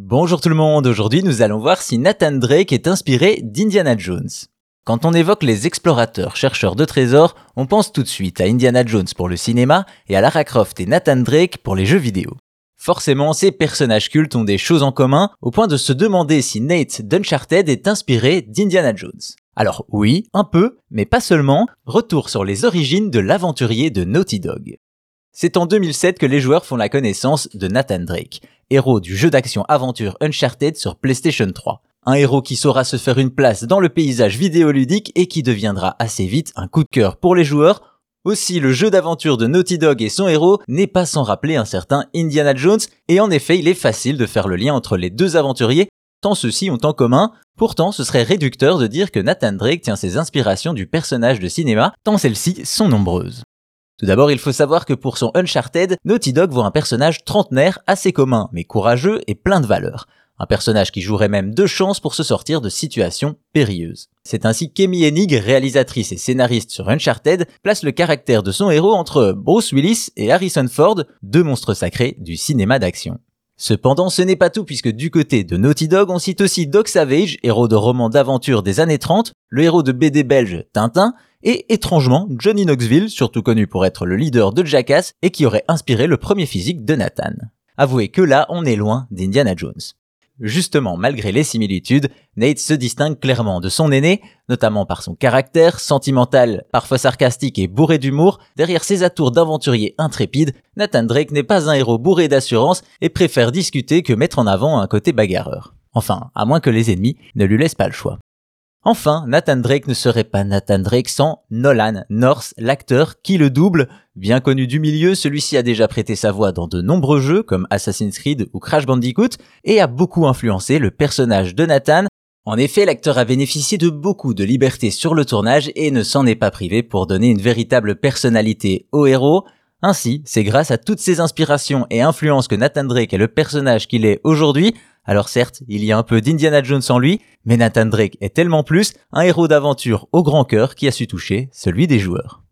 Bonjour tout le monde, aujourd'hui nous allons voir si Nathan Drake est inspiré d'Indiana Jones. Quand on évoque les explorateurs chercheurs de trésors, on pense tout de suite à Indiana Jones pour le cinéma et à Lara Croft et Nathan Drake pour les jeux vidéo. Forcément, ces personnages cultes ont des choses en commun, au point de se demander si Nate d'Uncharted est inspiré d'Indiana Jones. Alors oui, un peu, mais pas seulement, retour sur les origines de l'aventurier de Naughty Dog. C'est en 2007 que les joueurs font la connaissance de Nathan Drake, héros du jeu d'action-aventure Uncharted sur PlayStation 3. Un héros qui saura se faire une place dans le paysage vidéoludique et qui deviendra assez vite un coup de cœur pour les joueurs. Aussi, le jeu d'aventure de Naughty Dog et son héros n'est pas sans rappeler un certain Indiana Jones, et en effet, il est facile de faire le lien entre les deux aventuriers, tant ceux-ci ont en commun. Pourtant, ce serait réducteur de dire que Nathan Drake tient ses inspirations du personnage de cinéma, tant celles-ci sont nombreuses. Tout d'abord, il faut savoir que pour son Uncharted, Naughty Dog voit un personnage trentenaire assez commun, mais courageux et plein de valeur. Un personnage qui jouerait même de chance pour se sortir de situations périlleuses. C'est ainsi qu'Amy Hennig, réalisatrice et scénariste sur Uncharted, place le caractère de son héros entre Bruce Willis et Harrison Ford, deux monstres sacrés du cinéma d'action. Cependant, ce n'est pas tout puisque du côté de Naughty Dog, on cite aussi Doc Savage, héros de romans d'aventure des années 30, le héros de BD belge Tintin, et étrangement Johnny Knoxville, surtout connu pour être le leader de Jackass et qui aurait inspiré le premier physique de Nathan. Avouez que là, on est loin d'Indiana Jones. Justement, malgré les similitudes, Nate se distingue clairement de son aîné, notamment par son caractère sentimental, parfois sarcastique et bourré d'humour. Derrière ses atours d'aventurier intrépide, Nathan Drake n'est pas un héros bourré d'assurance et préfère discuter que mettre en avant un côté bagarreur. Enfin, à moins que les ennemis ne lui laissent pas le choix. Enfin, Nathan Drake ne serait pas Nathan Drake sans Nolan North, l'acteur qui le double. Bien connu du milieu, celui-ci a déjà prêté sa voix dans de nombreux jeux comme Assassin's Creed ou Crash Bandicoot et a beaucoup influencé le personnage de Nathan. En effet, l'acteur a bénéficié de beaucoup de liberté sur le tournage et ne s'en est pas privé pour donner une véritable personnalité au héros. Ainsi, c'est grâce à toutes ces inspirations et influences que Nathan Drake est le personnage qu'il est aujourd'hui alors certes, il y a un peu d'Indiana Jones en lui, mais Nathan Drake est tellement plus un héros d'aventure au grand cœur qui a su toucher celui des joueurs.